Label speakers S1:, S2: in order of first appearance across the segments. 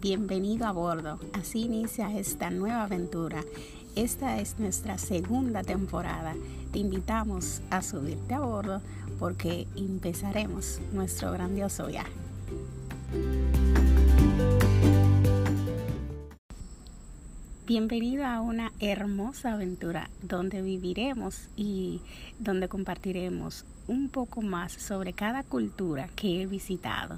S1: Bienvenido a bordo. Así inicia esta nueva aventura. Esta es nuestra segunda temporada. Te invitamos a subirte a bordo porque empezaremos nuestro grandioso viaje. Bienvenido a una hermosa aventura donde viviremos y donde compartiremos un poco más sobre cada cultura que he visitado.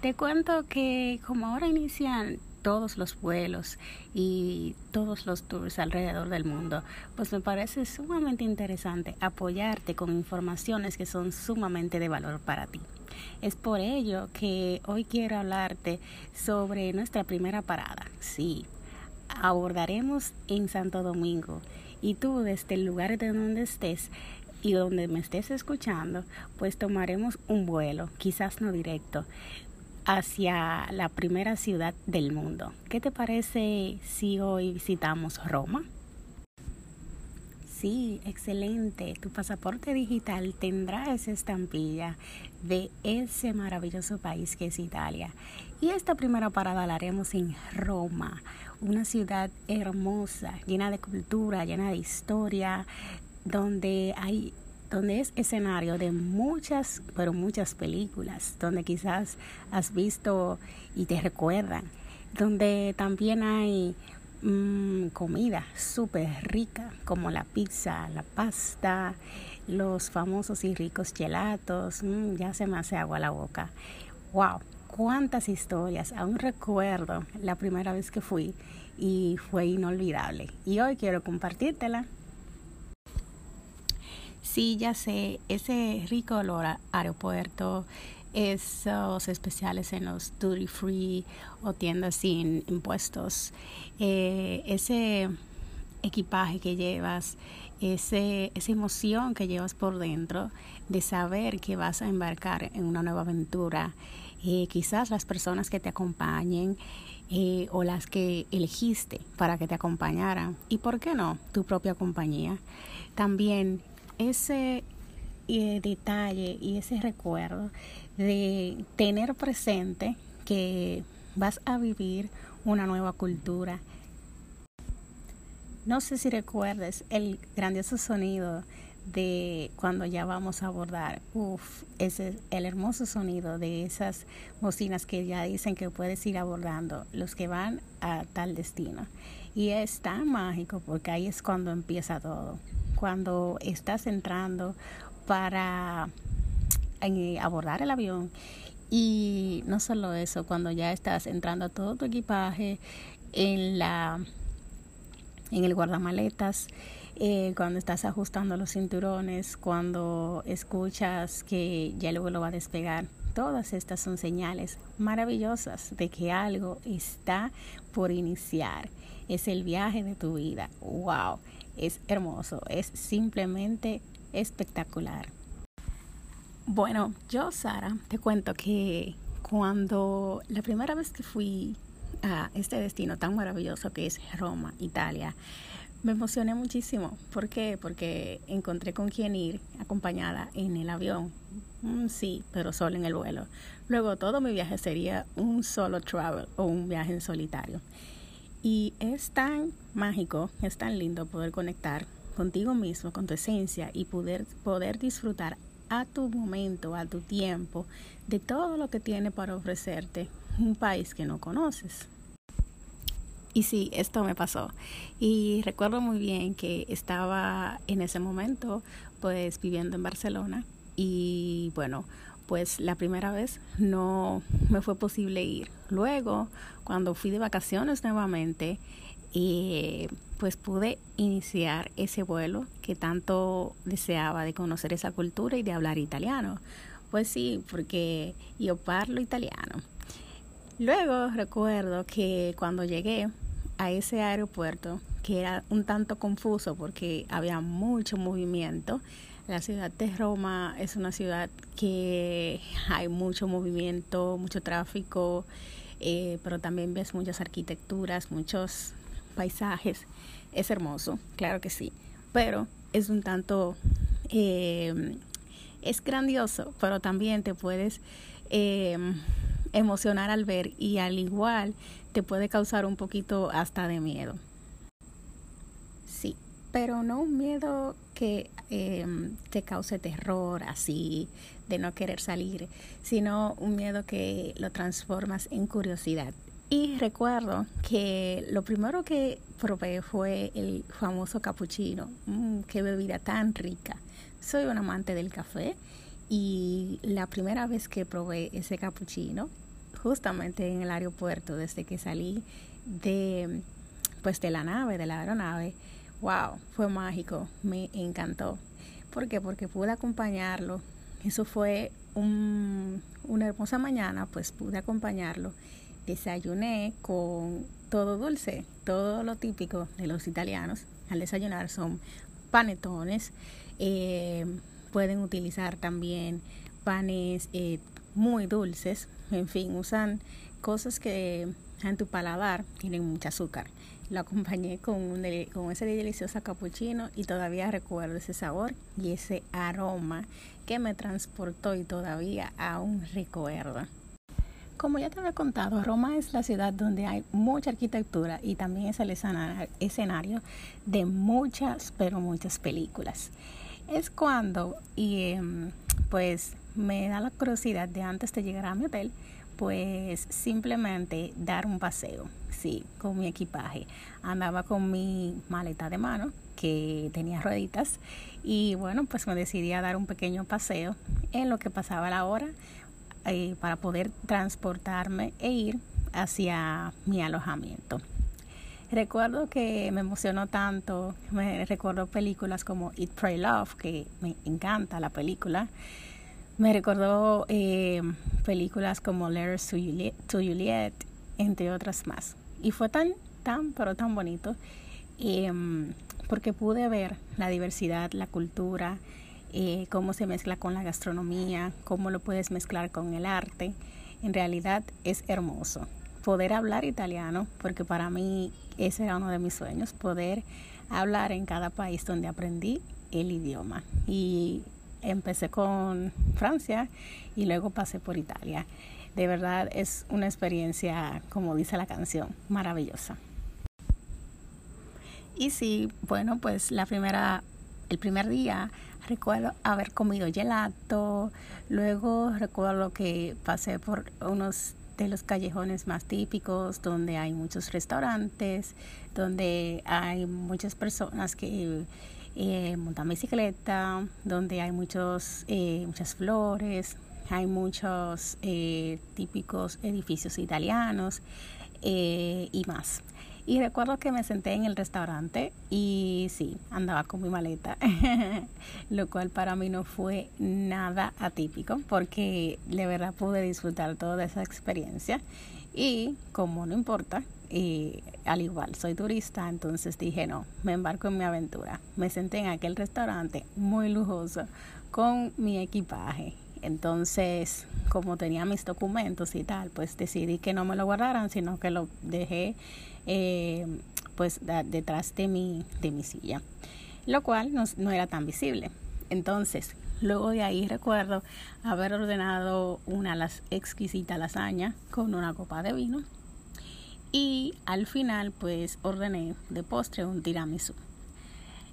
S1: Te cuento que como ahora inician todos los vuelos y todos los tours alrededor del mundo, pues me parece sumamente interesante apoyarte con informaciones que son sumamente de valor para ti. Es por ello que hoy quiero hablarte sobre nuestra primera parada. Sí, abordaremos en Santo Domingo y tú desde el lugar de donde estés y donde me estés escuchando, pues tomaremos un vuelo, quizás no directo, hacia la primera ciudad del mundo. ¿Qué te parece si hoy visitamos Roma? Sí, excelente. Tu pasaporte digital tendrá esa estampilla de ese maravilloso país que es Italia. Y esta primera parada la haremos en Roma, una ciudad hermosa, llena de cultura, llena de historia, donde hay donde es escenario de muchas, pero muchas películas, donde quizás has visto y te recuerdan, donde también hay mm, comida súper rica, como la pizza, la pasta, los famosos y ricos gelatos, mm, ya se me hace agua la boca. ¡Wow! cuántas historias. Aún recuerdo la primera vez que fui y fue inolvidable. Y hoy quiero compartírtela. Sí, ya sé, ese rico olor a aeropuerto, esos especiales en los duty free o tiendas sin impuestos, eh, ese equipaje que llevas, ese, esa emoción que llevas por dentro de saber que vas a embarcar en una nueva aventura eh, quizás las personas que te acompañen eh, o las que elegiste para que te acompañaran. Y por qué no tu propia compañía también ese eh, detalle y ese recuerdo de tener presente que vas a vivir una nueva cultura no sé si recuerdes el grandioso sonido de cuando ya vamos a abordar, uff, ese es el hermoso sonido de esas bocinas que ya dicen que puedes ir abordando, los que van a tal destino. Y es tan mágico porque ahí es cuando empieza todo, cuando estás entrando para abordar el avión y no solo eso, cuando ya estás entrando todo tu equipaje en la en el guardamaletas eh, cuando estás ajustando los cinturones, cuando escuchas que ya luego lo va a despegar. Todas estas son señales maravillosas de que algo está por iniciar. Es el viaje de tu vida. ¡Wow! Es hermoso, es simplemente espectacular. Bueno, yo, Sara, te cuento que cuando la primera vez que fui a este destino tan maravilloso que es Roma, Italia, me emocioné muchísimo. ¿Por qué? Porque encontré con quién ir acompañada en el avión. Mm, sí, pero solo en el vuelo. Luego todo mi viaje sería un solo travel o un viaje en solitario. Y es tan mágico, es tan lindo poder conectar contigo mismo, con tu esencia y poder, poder disfrutar a tu momento, a tu tiempo, de todo lo que tiene para ofrecerte un país que no conoces. Y sí, esto me pasó. Y recuerdo muy bien que estaba en ese momento pues viviendo en Barcelona y bueno, pues la primera vez no me fue posible ir. Luego, cuando fui de vacaciones nuevamente, eh, pues pude iniciar ese vuelo que tanto deseaba de conocer esa cultura y de hablar italiano. Pues sí, porque yo parlo italiano. Luego recuerdo que cuando llegué a ese aeropuerto que era un tanto confuso porque había mucho movimiento. La ciudad de Roma es una ciudad que hay mucho movimiento, mucho tráfico, eh, pero también ves muchas arquitecturas, muchos paisajes. Es hermoso, claro que sí, pero es un tanto, eh, es grandioso, pero también te puedes eh, emocionar al ver y al igual te puede causar un poquito hasta de miedo. Sí, pero no un miedo que em, te cause terror así de no querer salir, sino un miedo que lo transformas en curiosidad. Y recuerdo que lo primero que probé fue el famoso cappuccino. Mm, qué bebida tan rica. Soy un amante del café y la primera vez que probé ese cappuccino, justamente en el aeropuerto, desde que salí de, pues de la nave, de la aeronave, wow, fue mágico, me encantó. ¿Por qué? Porque pude acompañarlo. Eso fue un, una hermosa mañana, pues pude acompañarlo. Desayuné con todo dulce, todo lo típico de los italianos. Al desayunar son panetones. Eh, pueden utilizar también panes eh, muy dulces. En fin, usan cosas que en tu paladar tienen mucho azúcar. Lo acompañé con, con ese delicioso cappuccino y todavía recuerdo ese sabor y ese aroma que me transportó y todavía aún recuerdo. Como ya te había contado, Roma es la ciudad donde hay mucha arquitectura y también es el escenario de muchas, pero muchas películas. Es cuando, y em, pues me da la curiosidad de antes de llegar a mi hotel, pues simplemente dar un paseo, sí, con mi equipaje. Andaba con mi maleta de mano que tenía rueditas y bueno, pues me decidí a dar un pequeño paseo en lo que pasaba la hora eh, para poder transportarme e ir hacia mi alojamiento. Recuerdo que me emocionó tanto, me recuerdo películas como Eat, Pray, Love, que me encanta la película. Me recordó eh, películas como Letters to Juliet, to Juliet, entre otras más. Y fue tan, tan, pero tan bonito em, porque pude ver la diversidad, la cultura, eh, cómo se mezcla con la gastronomía, cómo lo puedes mezclar con el arte. En realidad es hermoso poder hablar italiano, porque para mí ese era uno de mis sueños, poder hablar en cada país donde aprendí el idioma. Y empecé con Francia y luego pasé por Italia. De verdad es una experiencia, como dice la canción, maravillosa. Y sí, bueno, pues la primera, el primer día recuerdo haber comido gelato, luego recuerdo que pasé por unos de los callejones más típicos donde hay muchos restaurantes, donde hay muchas personas que eh, montan bicicleta, donde hay muchos, eh, muchas flores, hay muchos eh, típicos edificios italianos eh, y más. Y recuerdo que me senté en el restaurante y sí, andaba con mi maleta, lo cual para mí no fue nada atípico porque de verdad pude disfrutar toda esa experiencia y como no importa, y al igual soy turista, entonces dije no, me embarco en mi aventura. Me senté en aquel restaurante muy lujoso con mi equipaje. Entonces, como tenía mis documentos y tal, pues decidí que no me lo guardaran, sino que lo dejé eh, pues detrás de mi, de mi silla, lo cual no, no era tan visible. Entonces, luego de ahí recuerdo haber ordenado una las exquisita lasaña con una copa de vino y al final pues ordené de postre un tiramisú.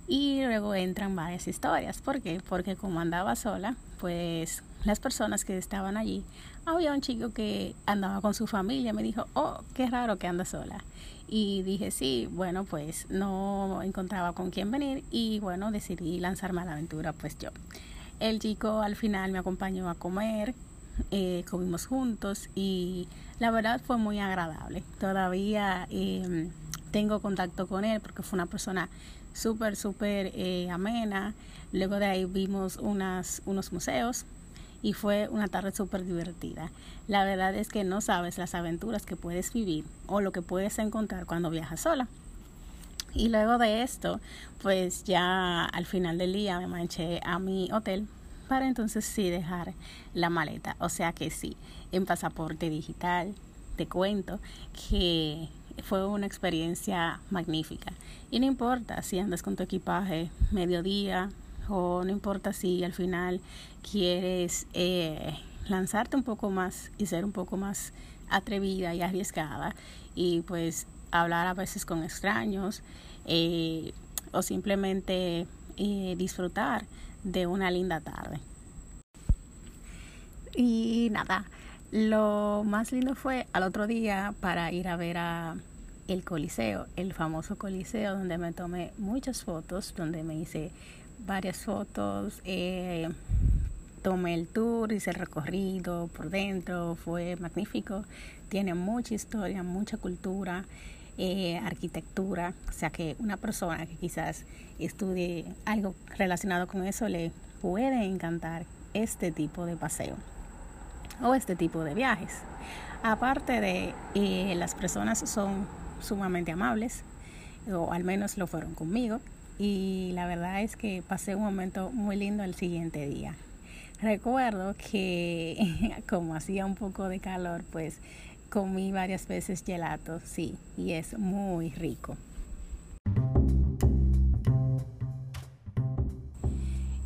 S1: Y luego entran varias historias. ¿Por qué? Porque como andaba sola, pues las personas que estaban allí, había un chico que andaba con su familia, me dijo, oh, qué raro que anda sola. Y dije, sí, bueno, pues no encontraba con quién venir y bueno, decidí lanzarme a la aventura pues yo. El chico al final me acompañó a comer, eh, comimos juntos y la verdad fue muy agradable. Todavía em, tengo contacto con él porque fue una persona súper, súper eh, amena. Luego de ahí vimos unas, unos museos y fue una tarde súper divertida. La verdad es que no sabes las aventuras que puedes vivir o lo que puedes encontrar cuando viajas sola. Y luego de esto, pues ya al final del día me manché a mi hotel entonces sí dejar la maleta. O sea que sí, en pasaporte digital, te cuento que fue una experiencia magnífica. Y no importa si andas con tu equipaje mediodía o no importa si al final quieres eh, lanzarte un poco más y ser un poco más atrevida y arriesgada y pues hablar a veces con extraños eh, o simplemente eh, disfrutar de una linda tarde. Y nada, lo más lindo fue al otro día para ir a ver a el Coliseo, el famoso Coliseo donde me tomé muchas fotos, donde me hice varias fotos, eh, tomé el tour, hice el recorrido por dentro, fue magnífico, tiene mucha historia, mucha cultura, eh, arquitectura, o sea que una persona que quizás estudie algo relacionado con eso le puede encantar este tipo de paseo o este tipo de viajes. Aparte de eh, las personas son sumamente amables, o al menos lo fueron conmigo, y la verdad es que pasé un momento muy lindo el siguiente día. Recuerdo que como hacía un poco de calor, pues comí varias veces gelato, sí, y es muy rico.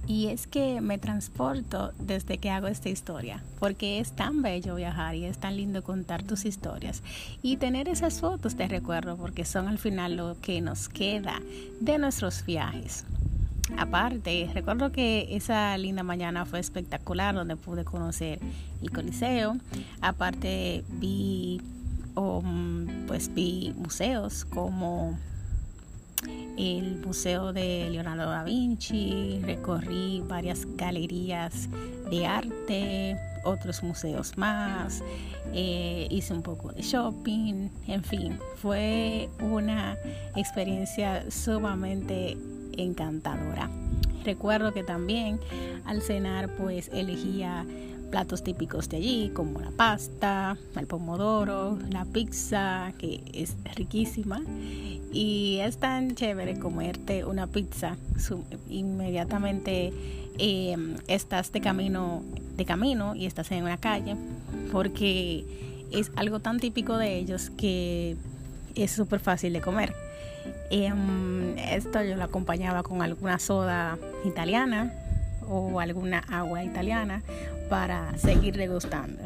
S1: Y es que me transporto desde que hago esta historia, porque es tan bello viajar y es tan lindo contar tus historias y tener esas fotos de recuerdo, porque son al final lo que nos queda de nuestros viajes. Aparte, recuerdo que esa linda mañana fue espectacular donde pude conocer el Coliseo. Aparte vi, um, pues vi museos como el Museo de Leonardo da Vinci, recorrí varias galerías de arte, otros museos más, eh, hice un poco de shopping, en fin, fue una experiencia sumamente encantadora. Recuerdo que también al cenar pues elegía platos típicos de allí como la pasta, el pomodoro, la pizza que es riquísima y es tan chévere comerte una pizza inmediatamente em, estás de camino de camino y estás en una calle porque es algo tan típico de ellos que es súper fácil de comer Em, esto yo lo acompañaba con alguna soda italiana o alguna agua italiana para seguir degustando.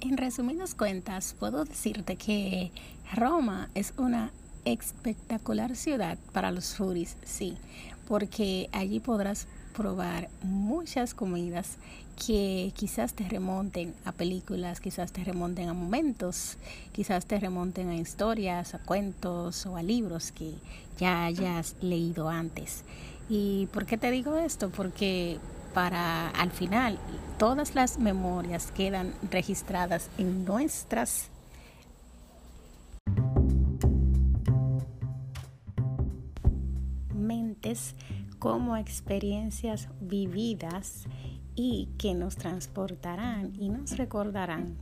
S1: En resumidas cuentas, puedo decirte que Roma es una espectacular ciudad para los foodies, sí, porque allí podrás probar muchas comidas que quizás te remonten a películas, quizás te remonten a momentos, quizás te remonten a historias, a cuentos o a libros que ya hayas leído antes. ¿Y por qué te digo esto? Porque para al final todas las memorias quedan registradas en nuestras mentes como experiencias vividas y que nos transportarán y nos recordarán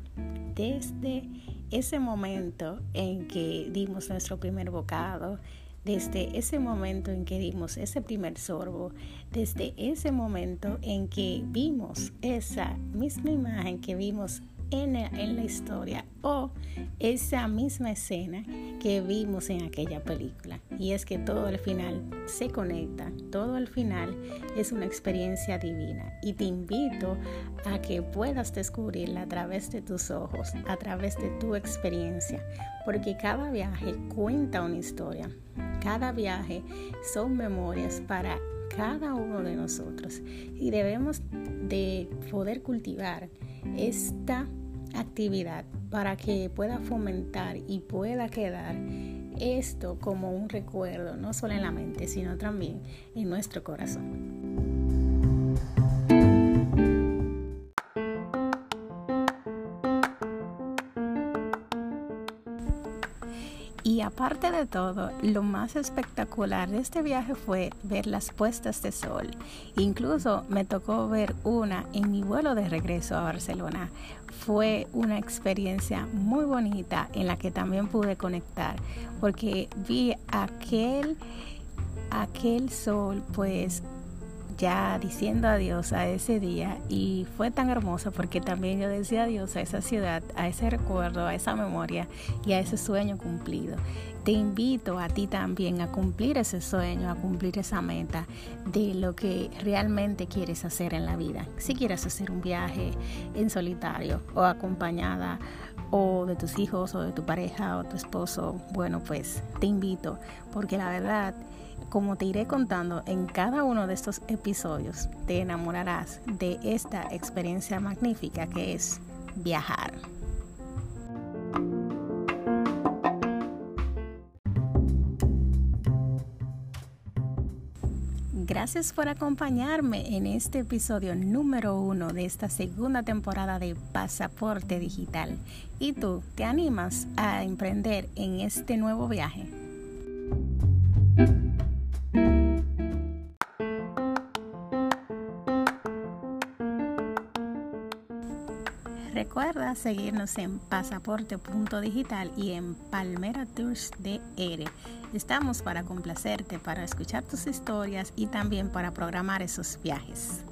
S1: desde ese momento en que dimos nuestro primer bocado, desde ese momento en que dimos ese primer sorbo, desde ese momento en que vimos esa misma imagen que vimos en la, historia o esa misma escena que vimos en aquella película. Y es que todo al final se conecta, todo al final es una experiencia divina. Y te invito a que puedas descubrirla a través de tus ojos, a través de tu experiencia, porque cada viaje cuenta una historia, cada viaje son memorias para cada uno de nosotros y debemos de poder cultivar esta actividad para que pueda fomentar y pueda quedar esto como un recuerdo, no solo en la mente, sino también en nuestro corazón. Aparte de todo, lo más espectacular de este viaje fue ver las puestas de sol. Incluso me tocó ver una en mi vuelo de regreso a Barcelona. Fue una experiencia muy bonita en la que también pude conectar porque vi aquel aquel sol pues ya diciendo adiós a ese día y fue tan hermoso porque también yo decía adiós a esa ciudad, a ese recuerdo, a esa memoria y a ese sueño cumplido. Te invito a ti también a cumplir ese sueño, a cumplir esa meta de lo que realmente quieres hacer en la vida. Si quieres hacer un viaje en solitario o acompañada o de tus hijos o de tu pareja o tu esposo, bueno, pues te invito porque la verdad como te iré contando en cada uno de estos episodios, te enamorarás de esta experiencia magnífica que es viajar. Gracias por acompañarme en este episodio número uno de esta segunda temporada de Pasaporte Digital. ¿Y tú te animas a emprender en este nuevo viaje? Seguirnos en pasaporte.digital y en Palmera Tours DR. Estamos para complacerte, para escuchar tus historias y también para programar esos viajes.